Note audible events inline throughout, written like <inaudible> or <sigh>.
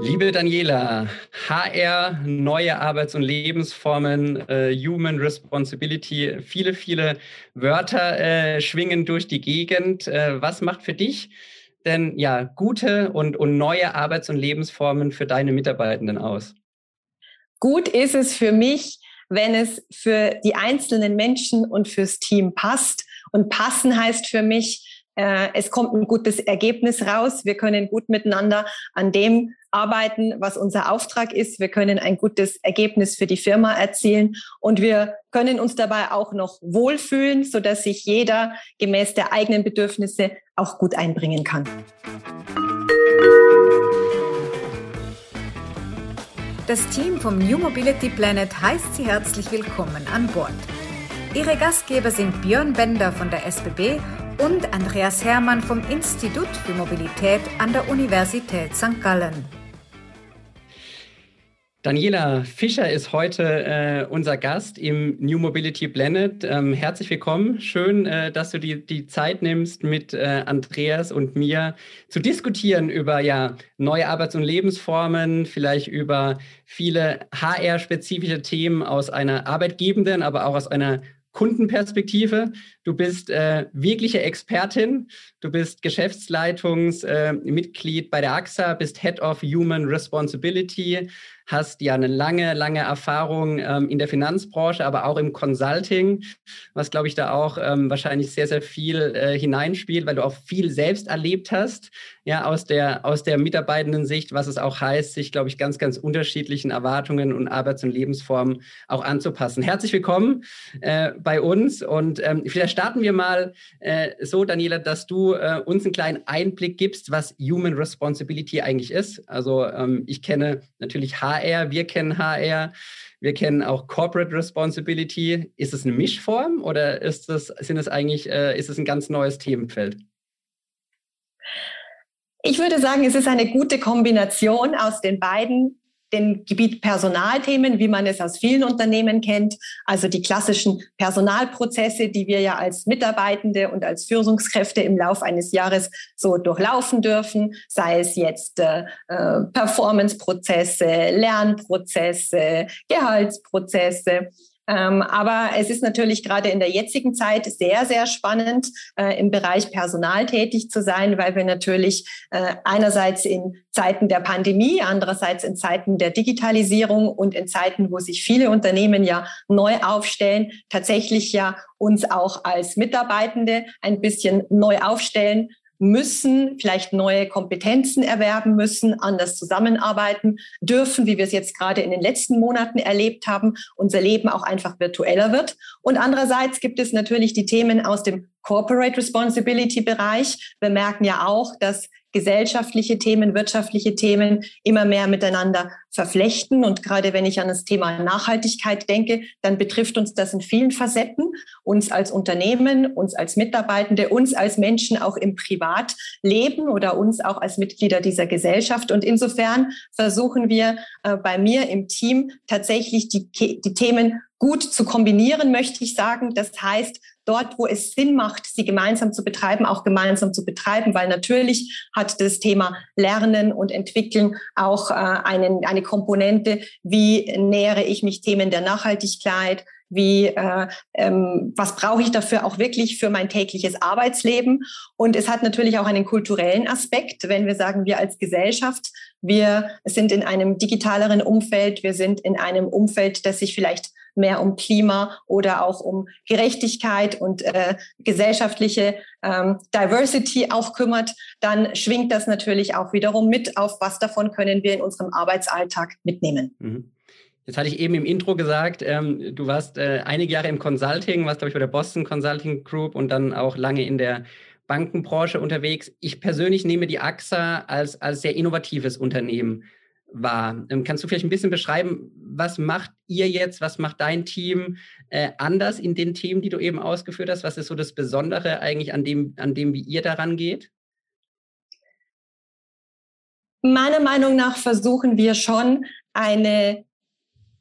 Liebe Daniela, HR, neue Arbeits- und Lebensformen, äh, Human Responsibility, viele, viele Wörter äh, schwingen durch die Gegend. Äh, was macht für dich denn ja gute und, und neue Arbeits- und Lebensformen für deine Mitarbeitenden aus? Gut ist es für mich, wenn es für die einzelnen Menschen und fürs Team passt. Und passen heißt für mich, äh, es kommt ein gutes Ergebnis raus. Wir können gut miteinander an dem arbeiten, was unser Auftrag ist. Wir können ein gutes Ergebnis für die Firma erzielen und wir können uns dabei auch noch wohlfühlen, so dass sich jeder gemäß der eigenen Bedürfnisse auch gut einbringen kann. Das Team vom New Mobility Planet heißt Sie herzlich willkommen an Bord. Ihre Gastgeber sind Björn Bender von der SBB und Andreas Hermann vom Institut für Mobilität an der Universität St. Gallen. Daniela Fischer ist heute äh, unser Gast im New Mobility Planet. Ähm, herzlich willkommen. Schön, äh, dass du die, die Zeit nimmst, mit äh, Andreas und mir zu diskutieren über ja, neue Arbeits- und Lebensformen, vielleicht über viele HR-spezifische Themen aus einer arbeitgebenden, aber auch aus einer Kundenperspektive. Du bist äh, wirkliche Expertin. Du bist Geschäftsleitungsmitglied äh, bei der AXA, bist Head of Human Responsibility, hast ja eine lange, lange Erfahrung ähm, in der Finanzbranche, aber auch im Consulting, was, glaube ich, da auch ähm, wahrscheinlich sehr, sehr viel äh, hineinspielt, weil du auch viel selbst erlebt hast, ja, aus der, aus der mitarbeitenden Sicht, was es auch heißt, sich, glaube ich, ganz, ganz unterschiedlichen Erwartungen und Arbeits- und Lebensformen auch anzupassen. Herzlich willkommen äh, bei uns und ähm, vielleicht starten wir mal äh, so, Daniela, dass du äh, uns einen kleinen Einblick gibst, was Human Responsibility eigentlich ist. Also ähm, ich kenne natürlich HR, wir kennen HR. Wir kennen auch Corporate Responsibility. Ist es eine Mischform oder ist es, sind es eigentlich, äh, ist es ein ganz neues Themenfeld? Ich würde sagen, es ist eine gute Kombination aus den beiden dem Gebiet Personalthemen, wie man es aus vielen Unternehmen kennt, also die klassischen Personalprozesse, die wir ja als Mitarbeitende und als Führungskräfte im Laufe eines Jahres so durchlaufen dürfen, sei es jetzt äh, äh Performanceprozesse, Lernprozesse, Gehaltsprozesse. Ähm, aber es ist natürlich gerade in der jetzigen Zeit sehr, sehr spannend, äh, im Bereich Personal tätig zu sein, weil wir natürlich äh, einerseits in Zeiten der Pandemie, andererseits in Zeiten der Digitalisierung und in Zeiten, wo sich viele Unternehmen ja neu aufstellen, tatsächlich ja uns auch als Mitarbeitende ein bisschen neu aufstellen müssen, vielleicht neue Kompetenzen erwerben müssen, anders zusammenarbeiten dürfen, wie wir es jetzt gerade in den letzten Monaten erlebt haben, unser Leben auch einfach virtueller wird. Und andererseits gibt es natürlich die Themen aus dem Corporate Responsibility Bereich. Wir merken ja auch, dass gesellschaftliche Themen, wirtschaftliche Themen immer mehr miteinander verflechten. Und gerade wenn ich an das Thema Nachhaltigkeit denke, dann betrifft uns das in vielen Facetten, uns als Unternehmen, uns als Mitarbeitende, uns als Menschen auch im Privatleben oder uns auch als Mitglieder dieser Gesellschaft. Und insofern versuchen wir äh, bei mir im Team tatsächlich die, die Themen gut zu kombinieren, möchte ich sagen. Das heißt, dort, wo es Sinn macht, sie gemeinsam zu betreiben, auch gemeinsam zu betreiben, weil natürlich hat das Thema Lernen und Entwickeln auch äh, einen, eine Komponente, wie nähere ich mich Themen der Nachhaltigkeit, wie äh, ähm, was brauche ich dafür auch wirklich für mein tägliches Arbeitsleben und es hat natürlich auch einen kulturellen Aspekt, wenn wir sagen, wir als Gesellschaft, wir sind in einem digitaleren Umfeld, wir sind in einem Umfeld, das sich vielleicht mehr um Klima oder auch um Gerechtigkeit und äh, gesellschaftliche ähm, Diversity auch kümmert, dann schwingt das natürlich auch wiederum mit auf, was davon können wir in unserem Arbeitsalltag mitnehmen. Mhm. Jetzt hatte ich eben im Intro gesagt, ähm, du warst äh, einige Jahre im Consulting, warst, glaube ich, bei der Boston Consulting Group und dann auch lange in der Bankenbranche unterwegs. Ich persönlich nehme die AXA als, als sehr innovatives Unternehmen war. Ähm, kannst du vielleicht ein bisschen beschreiben, was macht ihr jetzt, was macht dein Team äh, anders in den Themen, die du eben ausgeführt hast? Was ist so das Besondere eigentlich an dem, an dem, wie ihr daran geht? Meiner Meinung nach versuchen wir schon eine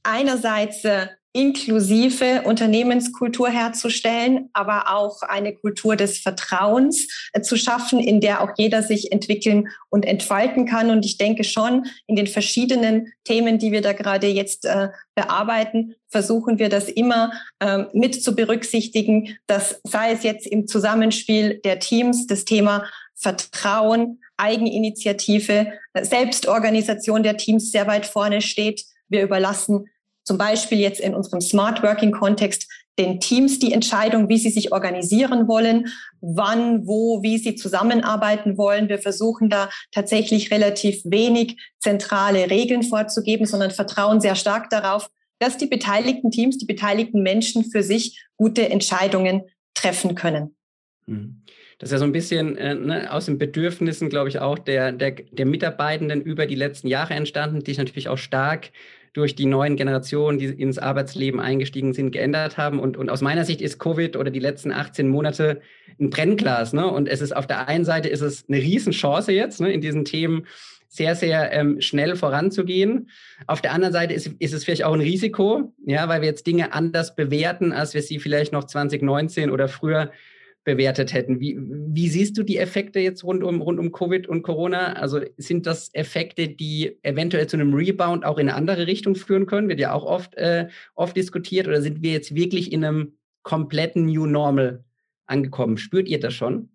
einerseits äh, inklusive Unternehmenskultur herzustellen, aber auch eine Kultur des Vertrauens äh, zu schaffen, in der auch jeder sich entwickeln und entfalten kann. Und ich denke schon, in den verschiedenen Themen, die wir da gerade jetzt äh, bearbeiten, versuchen wir das immer äh, mit zu berücksichtigen, dass sei es jetzt im Zusammenspiel der Teams das Thema Vertrauen, Eigeninitiative, äh, Selbstorganisation der Teams sehr weit vorne steht. Wir überlassen zum Beispiel jetzt in unserem Smart Working Kontext den Teams die Entscheidung, wie sie sich organisieren wollen, wann, wo, wie sie zusammenarbeiten wollen. Wir versuchen da tatsächlich relativ wenig zentrale Regeln vorzugeben, sondern vertrauen sehr stark darauf, dass die beteiligten Teams, die beteiligten Menschen für sich gute Entscheidungen treffen können. Mhm. Das ist ja so ein bisschen äh, ne, aus den Bedürfnissen, glaube ich, auch der, der, der Mitarbeitenden über die letzten Jahre entstanden, die sich natürlich auch stark durch die neuen Generationen, die ins Arbeitsleben eingestiegen sind, geändert haben. Und, und aus meiner Sicht ist Covid oder die letzten 18 Monate ein Brennglas. Ne? Und es ist auf der einen Seite ist es eine Riesenchance jetzt, ne, in diesen Themen sehr, sehr ähm, schnell voranzugehen. Auf der anderen Seite ist, ist es vielleicht auch ein Risiko, ja, weil wir jetzt Dinge anders bewerten, als wir sie vielleicht noch 2019 oder früher bewertet hätten. Wie, wie siehst du die Effekte jetzt rund um, rund um Covid und Corona? Also sind das Effekte, die eventuell zu einem Rebound auch in eine andere Richtung führen können? Wird ja auch oft, äh, oft diskutiert. Oder sind wir jetzt wirklich in einem kompletten New Normal angekommen? Spürt ihr das schon?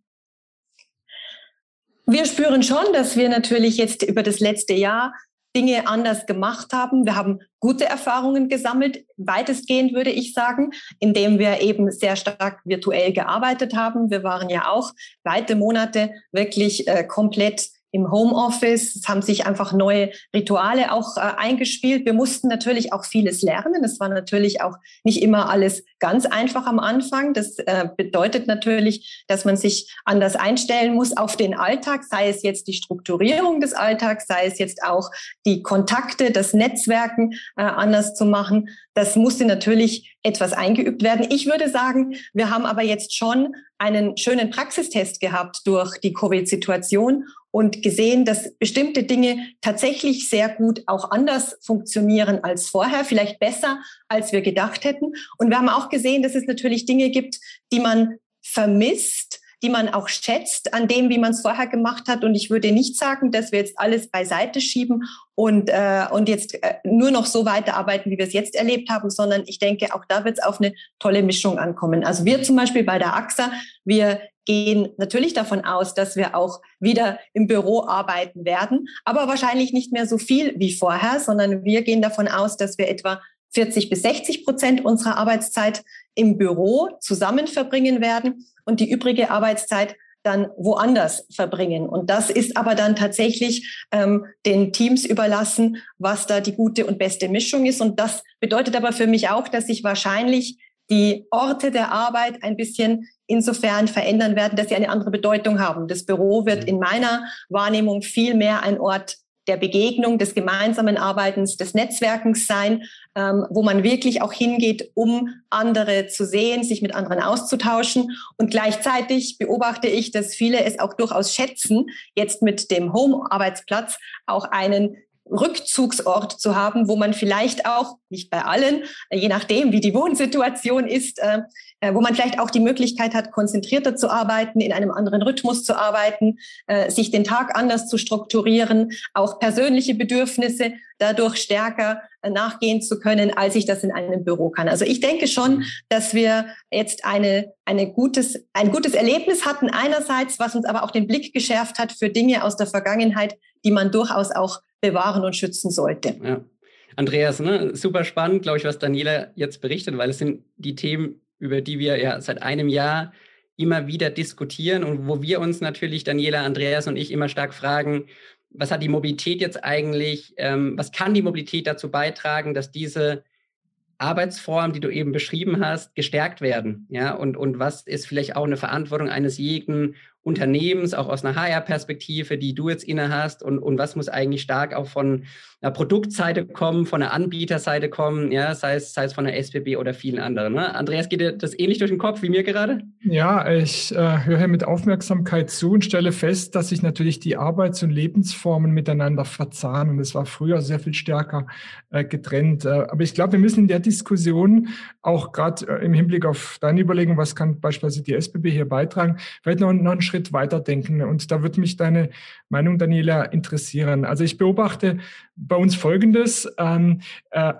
Wir spüren schon, dass wir natürlich jetzt über das letzte Jahr Dinge anders gemacht haben. Wir haben gute Erfahrungen gesammelt, weitestgehend würde ich sagen, indem wir eben sehr stark virtuell gearbeitet haben. Wir waren ja auch weite Monate wirklich äh, komplett im Homeoffice. Es haben sich einfach neue Rituale auch äh, eingespielt. Wir mussten natürlich auch vieles lernen. Es war natürlich auch nicht immer alles ganz einfach am Anfang. Das äh, bedeutet natürlich, dass man sich anders einstellen muss auf den Alltag, sei es jetzt die Strukturierung des Alltags, sei es jetzt auch die Kontakte, das Netzwerken äh, anders zu machen. Das musste natürlich etwas eingeübt werden. Ich würde sagen, wir haben aber jetzt schon einen schönen Praxistest gehabt durch die Covid-Situation und gesehen, dass bestimmte Dinge tatsächlich sehr gut auch anders funktionieren als vorher, vielleicht besser, als wir gedacht hätten. Und wir haben auch gesehen, dass es natürlich Dinge gibt, die man vermisst, die man auch schätzt an dem, wie man es vorher gemacht hat. Und ich würde nicht sagen, dass wir jetzt alles beiseite schieben und, äh, und jetzt äh, nur noch so weiterarbeiten, wie wir es jetzt erlebt haben, sondern ich denke, auch da wird es auf eine tolle Mischung ankommen. Also wir zum Beispiel bei der AXA, wir gehen natürlich davon aus, dass wir auch wieder im Büro arbeiten werden, aber wahrscheinlich nicht mehr so viel wie vorher, sondern wir gehen davon aus, dass wir etwa 40 bis 60 Prozent unserer Arbeitszeit im Büro zusammen verbringen werden und die übrige Arbeitszeit dann woanders verbringen. Und das ist aber dann tatsächlich ähm, den Teams überlassen, was da die gute und beste Mischung ist. Und das bedeutet aber für mich auch, dass sich wahrscheinlich die Orte der Arbeit ein bisschen insofern verändern werden, dass sie eine andere Bedeutung haben. Das Büro wird mhm. in meiner Wahrnehmung viel mehr ein Ort der Begegnung, des gemeinsamen Arbeitens, des Netzwerkens sein, ähm, wo man wirklich auch hingeht, um andere zu sehen, sich mit anderen auszutauschen. Und gleichzeitig beobachte ich, dass viele es auch durchaus schätzen, jetzt mit dem Home-Arbeitsplatz auch einen Rückzugsort zu haben, wo man vielleicht auch, nicht bei allen, je nachdem, wie die Wohnsituation ist, äh, äh, wo man vielleicht auch die Möglichkeit hat, konzentrierter zu arbeiten, in einem anderen Rhythmus zu arbeiten, äh, sich den Tag anders zu strukturieren, auch persönliche Bedürfnisse dadurch stärker nachgehen zu können, als ich das in einem Büro kann. Also ich denke schon, dass wir jetzt eine, eine gutes, ein gutes Erlebnis hatten einerseits, was uns aber auch den Blick geschärft hat für Dinge aus der Vergangenheit, die man durchaus auch bewahren und schützen sollte. Ja. Andreas, ne, super spannend, glaube ich, was Daniela jetzt berichtet, weil es sind die Themen, über die wir ja seit einem Jahr immer wieder diskutieren und wo wir uns natürlich, Daniela, Andreas und ich, immer stark fragen, was hat die Mobilität jetzt eigentlich, ähm, was kann die Mobilität dazu beitragen, dass diese Arbeitsformen, die du eben beschrieben hast, gestärkt werden? Ja, und, und was ist vielleicht auch eine Verantwortung eines jeden Unternehmens, auch aus einer HR-Perspektive, die du jetzt inne hast und, und was muss eigentlich stark auch von einer Produktseite kommen, von der Anbieterseite kommen, ja, sei es, sei es von der SBB oder vielen anderen. Ne? Andreas, geht dir das ähnlich durch den Kopf wie mir gerade? Ja, ich äh, höre mit Aufmerksamkeit zu und stelle fest, dass sich natürlich die Arbeits- und Lebensformen miteinander verzahnen. Das war früher sehr viel stärker äh, getrennt. Äh, aber ich glaube, wir müssen in der Diskussion auch gerade äh, im Hinblick auf deine Überlegung, was kann beispielsweise die SBB hier beitragen, vielleicht noch, noch einen Schritt weiter denken. Und da würde mich deine Meinung, Daniela, interessieren. Also ich beobachte bei uns Folgendes. Ähm, äh,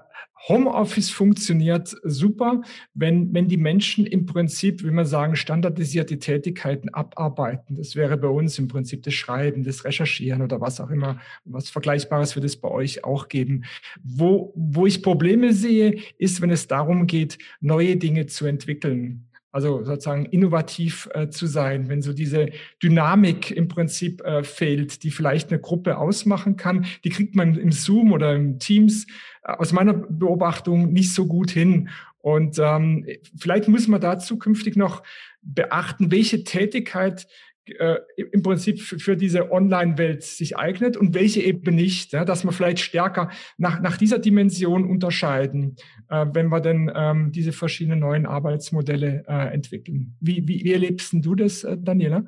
Homeoffice funktioniert super, wenn, wenn die Menschen im Prinzip, wie man sagen, standardisierte Tätigkeiten abarbeiten. Das wäre bei uns im Prinzip das Schreiben, das Recherchieren oder was auch immer. Was Vergleichbares wird es bei euch auch geben. Wo, wo ich Probleme sehe, ist, wenn es darum geht, neue Dinge zu entwickeln. Also sozusagen innovativ äh, zu sein, wenn so diese Dynamik im Prinzip äh, fehlt, die vielleicht eine Gruppe ausmachen kann, die kriegt man im Zoom oder im Teams äh, aus meiner Beobachtung nicht so gut hin. Und ähm, vielleicht muss man da zukünftig noch beachten, welche Tätigkeit äh, im Prinzip für diese Online-Welt sich eignet und welche eben nicht, ja, dass wir vielleicht stärker nach, nach dieser Dimension unterscheiden, äh, wenn wir denn ähm, diese verschiedenen neuen Arbeitsmodelle äh, entwickeln. Wie, wie, wie erlebst du das, äh, Daniela?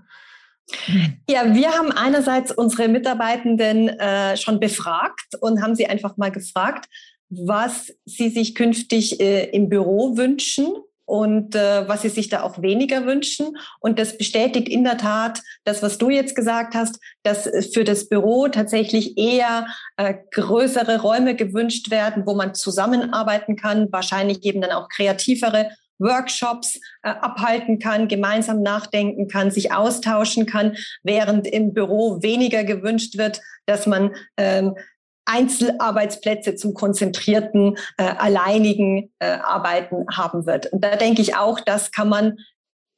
Ja, wir haben einerseits unsere Mitarbeitenden äh, schon befragt und haben sie einfach mal gefragt, was sie sich künftig äh, im Büro wünschen und äh, was sie sich da auch weniger wünschen. Und das bestätigt in der Tat das, was du jetzt gesagt hast, dass für das Büro tatsächlich eher äh, größere Räume gewünscht werden, wo man zusammenarbeiten kann, wahrscheinlich eben dann auch kreativere Workshops äh, abhalten kann, gemeinsam nachdenken kann, sich austauschen kann, während im Büro weniger gewünscht wird, dass man ähm, Einzelarbeitsplätze zum konzentrierten, äh, alleinigen äh, Arbeiten haben wird. Und da denke ich auch, das kann man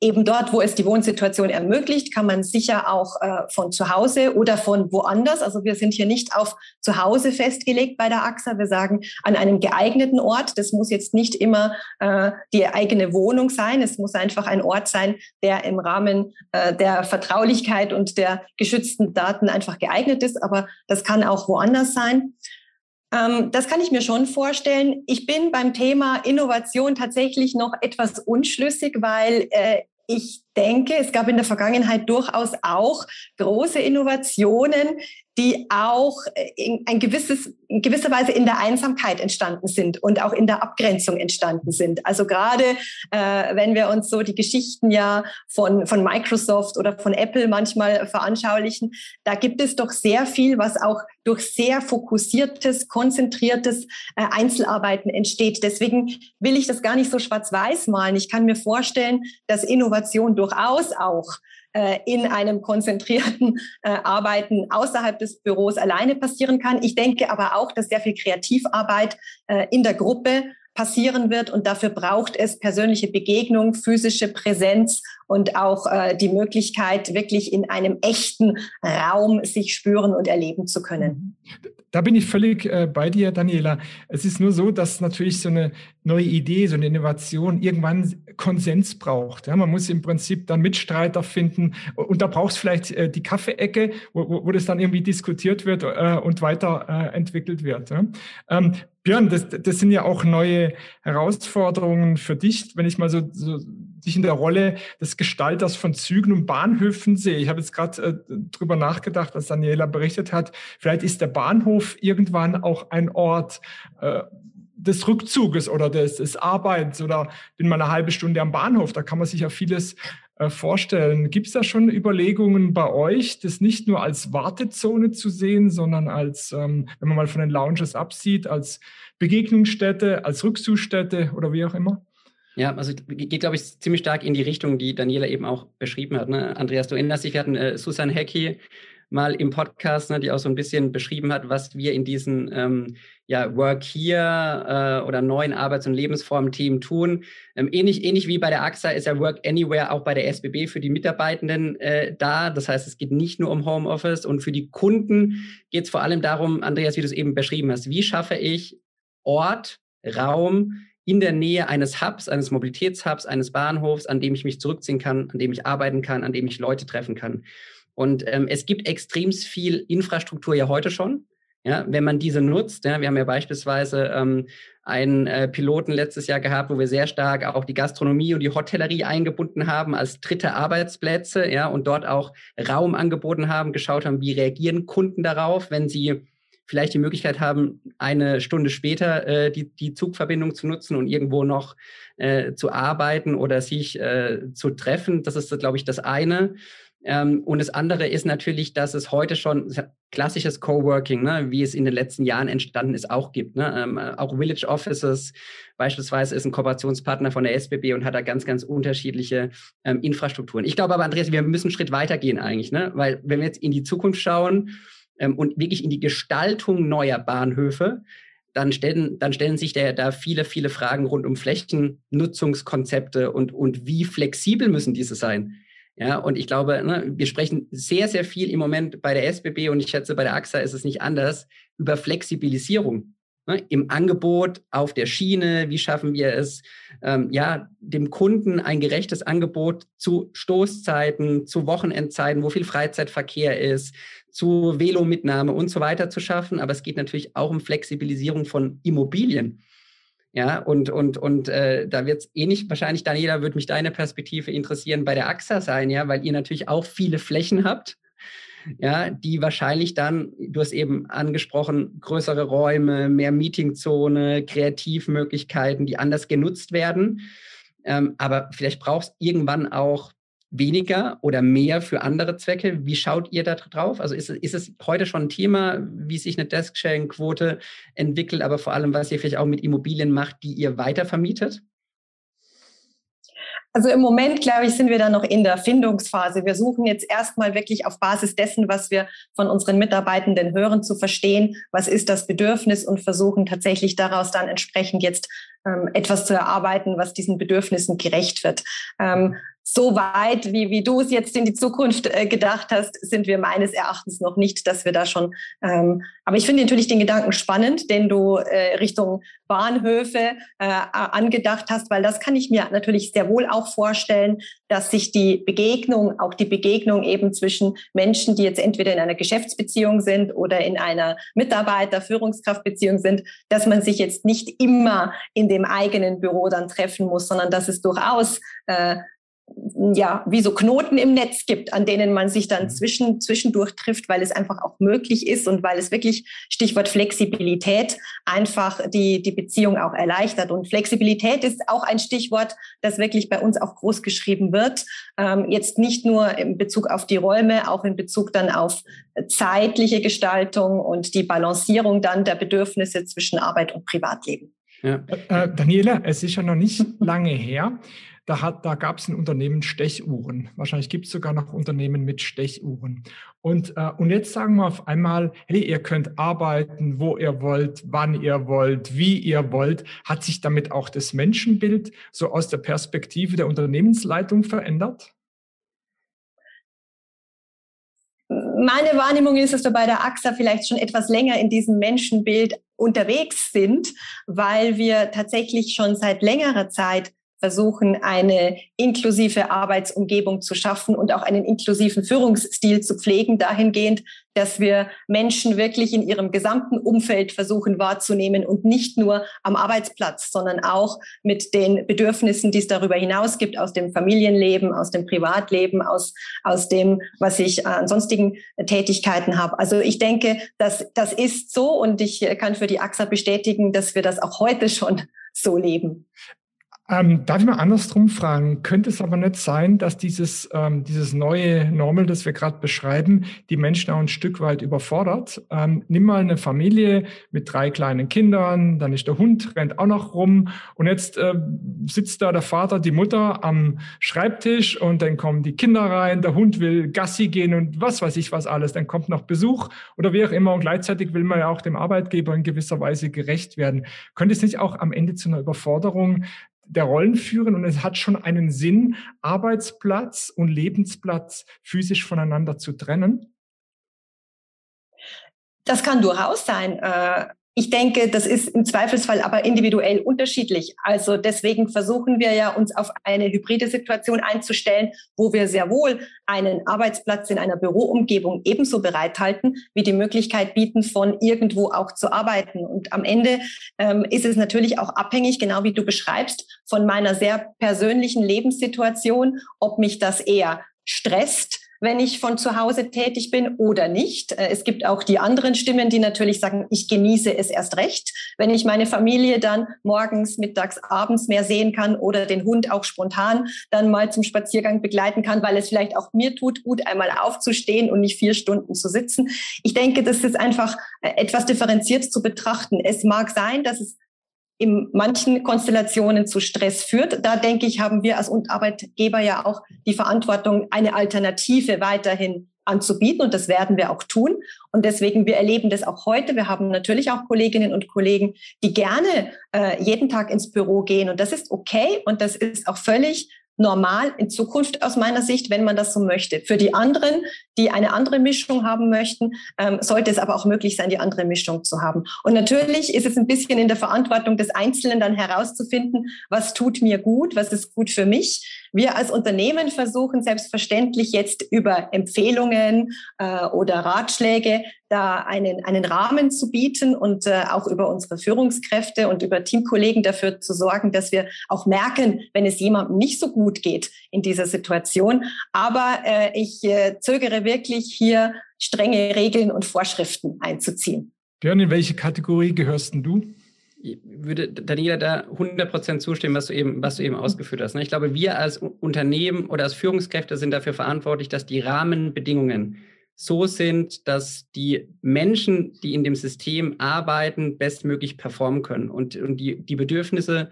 eben dort, wo es die Wohnsituation ermöglicht, kann man sicher auch äh, von zu Hause oder von woanders. Also wir sind hier nicht auf zu Hause festgelegt bei der AXA. Wir sagen an einem geeigneten Ort. Das muss jetzt nicht immer äh, die eigene Wohnung sein. Es muss einfach ein Ort sein, der im Rahmen äh, der Vertraulichkeit und der geschützten Daten einfach geeignet ist. Aber das kann auch woanders sein. Ähm, das kann ich mir schon vorstellen. Ich bin beim Thema Innovation tatsächlich noch etwas unschlüssig, weil äh, ich denke, es gab in der Vergangenheit durchaus auch große Innovationen, die auch äh, in, ein gewisses, in gewisser Weise in der Einsamkeit entstanden sind und auch in der Abgrenzung entstanden sind. Also gerade äh, wenn wir uns so die Geschichten ja von, von Microsoft oder von Apple manchmal veranschaulichen, da gibt es doch sehr viel, was auch durch sehr fokussiertes, konzentriertes äh, Einzelarbeiten entsteht. Deswegen will ich das gar nicht so schwarz-weiß malen. Ich kann mir vorstellen, dass Innovation durchaus auch in einem konzentrierten äh, Arbeiten außerhalb des Büros alleine passieren kann. Ich denke aber auch, dass sehr viel Kreativarbeit äh, in der Gruppe passieren wird und dafür braucht es persönliche Begegnung, physische Präsenz und auch äh, die Möglichkeit, wirklich in einem echten Raum sich spüren und erleben zu können. Da bin ich völlig äh, bei dir, Daniela. Es ist nur so, dass natürlich so eine neue Idee, so eine Innovation irgendwann Konsens braucht. Ja, man muss im Prinzip dann Mitstreiter finden und da braucht es vielleicht äh, die Kaffeeecke, wo, wo, wo, das dann irgendwie diskutiert wird äh, und weiterentwickelt wird. Ja. Ähm, Björn, das, das sind ja auch neue Herausforderungen für dich, wenn ich mal so, so dich in der Rolle des Gestalters von Zügen und Bahnhöfen sehe. Ich habe jetzt gerade äh, drüber nachgedacht, was Daniela berichtet hat. Vielleicht ist der Bahnhof irgendwann auch ein Ort äh, des Rückzuges oder des, des Arbeits oder bin mal eine halbe Stunde am Bahnhof. Da kann man sich ja vieles vorstellen. Gibt es da schon Überlegungen bei euch, das nicht nur als Wartezone zu sehen, sondern als, ähm, wenn man mal von den Lounges absieht, als Begegnungsstätte, als Rückzugsstätte oder wie auch immer? Ja, also geht, glaube ich, ziemlich stark in die Richtung, die Daniela eben auch beschrieben hat. Ne? Andreas, du erinnerst dich, wir hatten äh, Susan Hecki mal im Podcast, ne, die auch so ein bisschen beschrieben hat, was wir in diesen ähm, ja, Work Here äh, oder neuen Arbeits- und Lebensformen-Team tun. Ähm, ähnlich, ähnlich wie bei der AXA ist ja Work Anywhere auch bei der SBB für die Mitarbeitenden äh, da. Das heißt, es geht nicht nur um Homeoffice und für die Kunden geht es vor allem darum, Andreas, wie du es eben beschrieben hast, wie schaffe ich Ort, Raum, in der Nähe eines Hubs, eines Mobilitätshubs, eines Bahnhofs, an dem ich mich zurückziehen kann, an dem ich arbeiten kann, an dem ich Leute treffen kann. Und ähm, es gibt extrem viel Infrastruktur ja heute schon. Ja, wenn man diese nutzt, ja, wir haben ja beispielsweise ähm, einen äh, Piloten letztes Jahr gehabt, wo wir sehr stark auch die Gastronomie und die Hotellerie eingebunden haben als dritte Arbeitsplätze, ja, und dort auch Raum angeboten haben, geschaut haben, wie reagieren Kunden darauf, wenn sie vielleicht die Möglichkeit haben, eine Stunde später äh, die, die Zugverbindung zu nutzen und irgendwo noch äh, zu arbeiten oder sich äh, zu treffen. Das ist, glaube ich, das eine. Ähm, und das andere ist natürlich, dass es heute schon klassisches Coworking, ne, wie es in den letzten Jahren entstanden ist, auch gibt. Ne? Ähm, auch Village Offices beispielsweise ist ein Kooperationspartner von der SBB und hat da ganz, ganz unterschiedliche ähm, Infrastrukturen. Ich glaube aber, Andreas, wir müssen einen Schritt weitergehen eigentlich, ne? weil wenn wir jetzt in die Zukunft schauen ähm, und wirklich in die Gestaltung neuer Bahnhöfe, dann stellen, dann stellen sich da, da viele, viele Fragen rund um Flächennutzungskonzepte und, und wie flexibel müssen diese sein. Ja, und ich glaube, ne, wir sprechen sehr, sehr viel im Moment bei der SBB und ich schätze, bei der AXA ist es nicht anders, über Flexibilisierung. Ne, Im Angebot, auf der Schiene, wie schaffen wir es, ähm, ja, dem Kunden ein gerechtes Angebot zu Stoßzeiten, zu Wochenendzeiten, wo viel Freizeitverkehr ist, zu Velomitnahme und so weiter zu schaffen. Aber es geht natürlich auch um Flexibilisierung von Immobilien. Ja, und, und, und äh, da wird es eh nicht, wahrscheinlich, Daniela, würde mich deine Perspektive interessieren bei der AXA sein, ja, weil ihr natürlich auch viele Flächen habt, ja, die wahrscheinlich dann, du hast eben angesprochen, größere Räume, mehr Meetingzone, Kreativmöglichkeiten, die anders genutzt werden. Ähm, aber vielleicht brauchst irgendwann auch weniger oder mehr für andere Zwecke. Wie schaut ihr da drauf? Also ist, ist es heute schon ein Thema, wie sich eine Desk-Sharing-Quote entwickelt, aber vor allem, was ihr vielleicht auch mit Immobilien macht, die ihr weiter vermietet? Also im Moment, glaube ich, sind wir da noch in der Findungsphase. Wir suchen jetzt erstmal wirklich auf Basis dessen, was wir von unseren Mitarbeitenden hören, zu verstehen, was ist das Bedürfnis und versuchen tatsächlich daraus dann entsprechend jetzt ähm, etwas zu erarbeiten, was diesen Bedürfnissen gerecht wird. Ähm, so weit, wie, wie du es jetzt in die Zukunft äh, gedacht hast, sind wir meines Erachtens noch nicht, dass wir da schon. Ähm, aber ich finde natürlich den Gedanken spannend, den du äh, Richtung Bahnhöfe äh, angedacht hast, weil das kann ich mir natürlich sehr wohl auch vorstellen, dass sich die Begegnung, auch die Begegnung eben zwischen Menschen, die jetzt entweder in einer Geschäftsbeziehung sind oder in einer Mitarbeiter-Führungskraftbeziehung sind, dass man sich jetzt nicht immer in dem eigenen Büro dann treffen muss, sondern dass es durchaus äh, ja, wie so Knoten im Netz gibt, an denen man sich dann mhm. zwischen, zwischendurch trifft, weil es einfach auch möglich ist und weil es wirklich, Stichwort Flexibilität, einfach die, die Beziehung auch erleichtert. Und Flexibilität ist auch ein Stichwort, das wirklich bei uns auch groß geschrieben wird. Ähm, jetzt nicht nur in Bezug auf die Räume, auch in Bezug dann auf zeitliche Gestaltung und die Balancierung dann der Bedürfnisse zwischen Arbeit und Privatleben. Ja. Äh, Daniela, es ist ja noch nicht <laughs> lange her. Da, hat, da gab es ein Unternehmen Stechuhren. Wahrscheinlich gibt es sogar noch Unternehmen mit Stechuhren. Und, äh, und jetzt sagen wir auf einmal, hey, ihr könnt arbeiten, wo ihr wollt, wann ihr wollt, wie ihr wollt. Hat sich damit auch das Menschenbild so aus der Perspektive der Unternehmensleitung verändert? Meine Wahrnehmung ist, dass wir bei der AXA vielleicht schon etwas länger in diesem Menschenbild unterwegs sind, weil wir tatsächlich schon seit längerer Zeit versuchen, eine inklusive Arbeitsumgebung zu schaffen und auch einen inklusiven Führungsstil zu pflegen, dahingehend, dass wir Menschen wirklich in ihrem gesamten Umfeld versuchen wahrzunehmen und nicht nur am Arbeitsplatz, sondern auch mit den Bedürfnissen, die es darüber hinaus gibt, aus dem Familienleben, aus dem Privatleben, aus, aus dem, was ich an sonstigen Tätigkeiten habe. Also ich denke, dass das ist so und ich kann für die AXA bestätigen, dass wir das auch heute schon so leben. Ähm, darf ich mal andersrum fragen? Könnte es aber nicht sein, dass dieses, ähm, dieses neue Normal, das wir gerade beschreiben, die Menschen auch ein Stück weit überfordert? Ähm, nimm mal eine Familie mit drei kleinen Kindern, dann ist der Hund, rennt auch noch rum und jetzt äh, sitzt da der Vater, die Mutter am Schreibtisch und dann kommen die Kinder rein, der Hund will Gassi gehen und was weiß ich was alles, dann kommt noch Besuch oder wie auch immer und gleichzeitig will man ja auch dem Arbeitgeber in gewisser Weise gerecht werden. Könnte es nicht auch am Ende zu einer Überforderung der Rollen führen und es hat schon einen Sinn, Arbeitsplatz und Lebensplatz physisch voneinander zu trennen? Das kann durchaus sein. Ich denke, das ist im Zweifelsfall aber individuell unterschiedlich. Also deswegen versuchen wir ja, uns auf eine hybride Situation einzustellen, wo wir sehr wohl einen Arbeitsplatz in einer Büroumgebung ebenso bereithalten, wie die Möglichkeit bieten, von irgendwo auch zu arbeiten. Und am Ende ähm, ist es natürlich auch abhängig, genau wie du beschreibst, von meiner sehr persönlichen Lebenssituation, ob mich das eher stresst, wenn ich von zu Hause tätig bin oder nicht. Äh, es gibt auch die anderen Stimmen, die natürlich sagen, ich genieße es erst recht, wenn ich meine Familie dann morgens, mittags, abends mehr sehen kann oder den Hund auch spontan dann mal zum Spaziergang begleiten kann, weil es vielleicht auch mir tut, gut einmal aufzustehen und nicht vier Stunden zu sitzen. Ich denke, das ist einfach äh, etwas differenziert zu betrachten. Es mag sein, dass es in manchen Konstellationen zu Stress führt. Da denke ich, haben wir als Arbeitgeber ja auch die Verantwortung, eine Alternative weiterhin anzubieten. Und das werden wir auch tun. Und deswegen, wir erleben das auch heute. Wir haben natürlich auch Kolleginnen und Kollegen, die gerne äh, jeden Tag ins Büro gehen. Und das ist okay. Und das ist auch völlig normal in Zukunft aus meiner Sicht, wenn man das so möchte. Für die anderen, die eine andere Mischung haben möchten, ähm, sollte es aber auch möglich sein, die andere Mischung zu haben. Und natürlich ist es ein bisschen in der Verantwortung des Einzelnen dann herauszufinden, was tut mir gut, was ist gut für mich. Wir als Unternehmen versuchen selbstverständlich jetzt über Empfehlungen äh, oder Ratschläge da einen, einen Rahmen zu bieten und äh, auch über unsere Führungskräfte und über Teamkollegen dafür zu sorgen, dass wir auch merken, wenn es jemandem nicht so gut geht in dieser Situation. Aber äh, ich äh, zögere wirklich hier strenge Regeln und Vorschriften einzuziehen. Björn, in welche Kategorie gehörst du? Ich würde Daniela da 100% zustimmen, was du eben, was du eben ausgeführt hast. Ne? Ich glaube, wir als Unternehmen oder als Führungskräfte sind dafür verantwortlich, dass die Rahmenbedingungen so sind, dass die Menschen, die in dem System arbeiten, bestmöglich performen können. Und, und die, die Bedürfnisse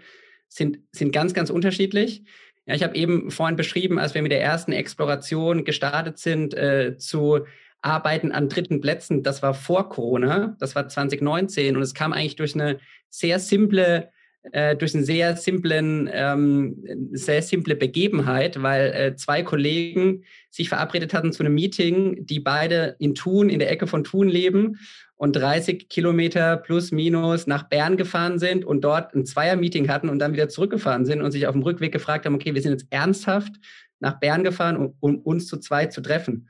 sind, sind ganz, ganz unterschiedlich. Ja, ich habe eben vorhin beschrieben, als wir mit der ersten Exploration gestartet sind, äh, zu Arbeiten an dritten Plätzen, das war vor Corona, das war 2019 und es kam eigentlich durch eine sehr simple äh, durch einen sehr simplen, ähm, sehr simple Begebenheit, weil äh, zwei Kollegen sich verabredet hatten zu einem Meeting, die beide in Thun, in der Ecke von Thun leben und 30 Kilometer plus minus nach Bern gefahren sind und dort ein Zweier-Meeting hatten und dann wieder zurückgefahren sind und sich auf dem Rückweg gefragt haben, okay, wir sind jetzt ernsthaft nach Bern gefahren, um, um uns zu zweit zu treffen.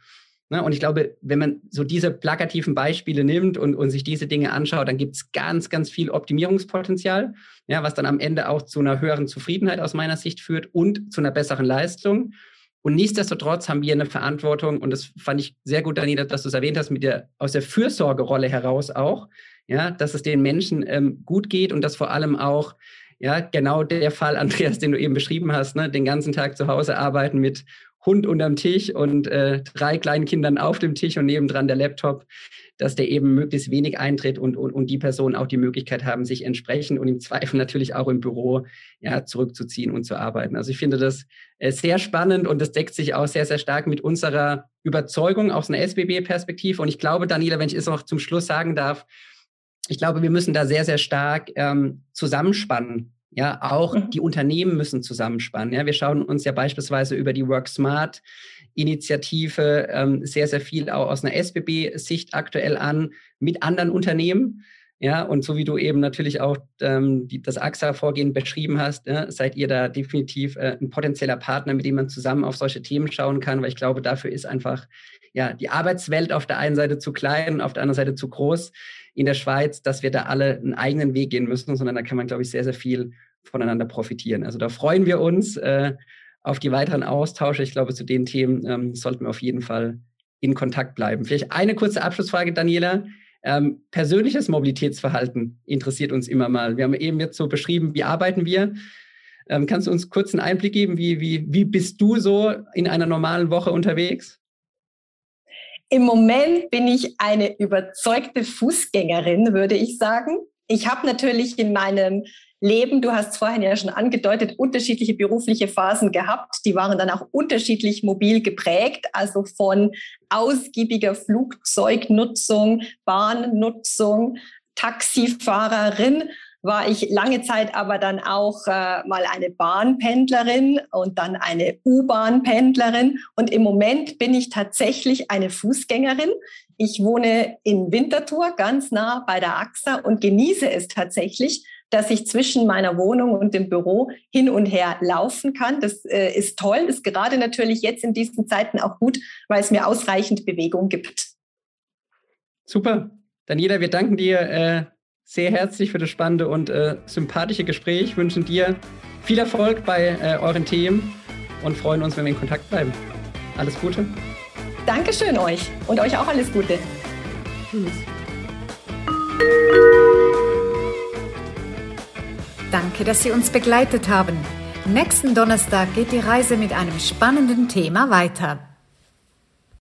Ne? Und ich glaube, wenn man so diese plakativen Beispiele nimmt und, und sich diese Dinge anschaut, dann gibt es ganz, ganz viel Optimierungspotenzial, ja, was dann am Ende auch zu einer höheren Zufriedenheit aus meiner Sicht führt und zu einer besseren Leistung. Und nichtsdestotrotz haben wir eine Verantwortung, und das fand ich sehr gut, Daniela, dass du es erwähnt hast, mit der, aus der Fürsorgerolle heraus auch, ja, dass es den Menschen ähm, gut geht und dass vor allem auch ja, genau der Fall, <laughs> Andreas, den du eben beschrieben hast, ne, den ganzen Tag zu Hause arbeiten mit Hund unterm Tisch und äh, drei kleinen Kindern auf dem Tisch und nebendran der Laptop, dass der eben möglichst wenig eintritt und, und, und die Personen auch die Möglichkeit haben, sich entsprechend und im Zweifel <laughs> natürlich auch im Büro ja, zurückzuziehen und zu arbeiten. Also ich finde das äh, sehr spannend und das deckt sich auch sehr, sehr stark mit unserer Überzeugung aus einer SBB-Perspektive. Und ich glaube, Daniela, wenn ich es noch zum Schluss sagen darf, ich glaube, wir müssen da sehr, sehr stark ähm, zusammenspannen ja, auch mhm. die Unternehmen müssen zusammenspannen. Ja, wir schauen uns ja beispielsweise über die Work Smart Initiative ähm, sehr, sehr viel auch aus einer SBB-Sicht aktuell an mit anderen Unternehmen. Ja, und so wie du eben natürlich auch ähm, die, das AXA-Vorgehen beschrieben hast, ja, seid ihr da definitiv äh, ein potenzieller Partner, mit dem man zusammen auf solche Themen schauen kann, weil ich glaube, dafür ist einfach ja die Arbeitswelt auf der einen Seite zu klein, auf der anderen Seite zu groß in der Schweiz, dass wir da alle einen eigenen Weg gehen müssen, sondern da kann man, glaube ich, sehr, sehr viel voneinander profitieren. Also da freuen wir uns äh, auf die weiteren Austausche. Ich glaube, zu den Themen ähm, sollten wir auf jeden Fall in Kontakt bleiben. Vielleicht eine kurze Abschlussfrage, Daniela. Ähm, persönliches Mobilitätsverhalten interessiert uns immer mal. Wir haben eben jetzt so beschrieben, wie arbeiten wir. Ähm, kannst du uns kurz einen Einblick geben, wie, wie, wie bist du so in einer normalen Woche unterwegs? Im Moment bin ich eine überzeugte Fußgängerin, würde ich sagen. Ich habe natürlich in meinem Leben, du hast es vorhin ja schon angedeutet, unterschiedliche berufliche Phasen gehabt. Die waren dann auch unterschiedlich mobil geprägt, also von ausgiebiger Flugzeugnutzung, Bahnnutzung, Taxifahrerin war ich lange Zeit aber dann auch äh, mal eine Bahnpendlerin und dann eine U-Bahn-Pendlerin. Und im Moment bin ich tatsächlich eine Fußgängerin. Ich wohne in Winterthur, ganz nah bei der AXA und genieße es tatsächlich, dass ich zwischen meiner Wohnung und dem Büro hin und her laufen kann. Das äh, ist toll, ist gerade natürlich jetzt in diesen Zeiten auch gut, weil es mir ausreichend Bewegung gibt. Super. Daniela, wir danken dir äh, sehr herzlich für das spannende und äh, sympathische Gespräch, wünschen dir viel Erfolg bei äh, euren Themen und freuen uns, wenn wir in Kontakt bleiben. Alles Gute. Dankeschön euch und euch auch alles Gute. Tschüss. Danke, dass Sie uns begleitet haben. Nächsten Donnerstag geht die Reise mit einem spannenden Thema weiter.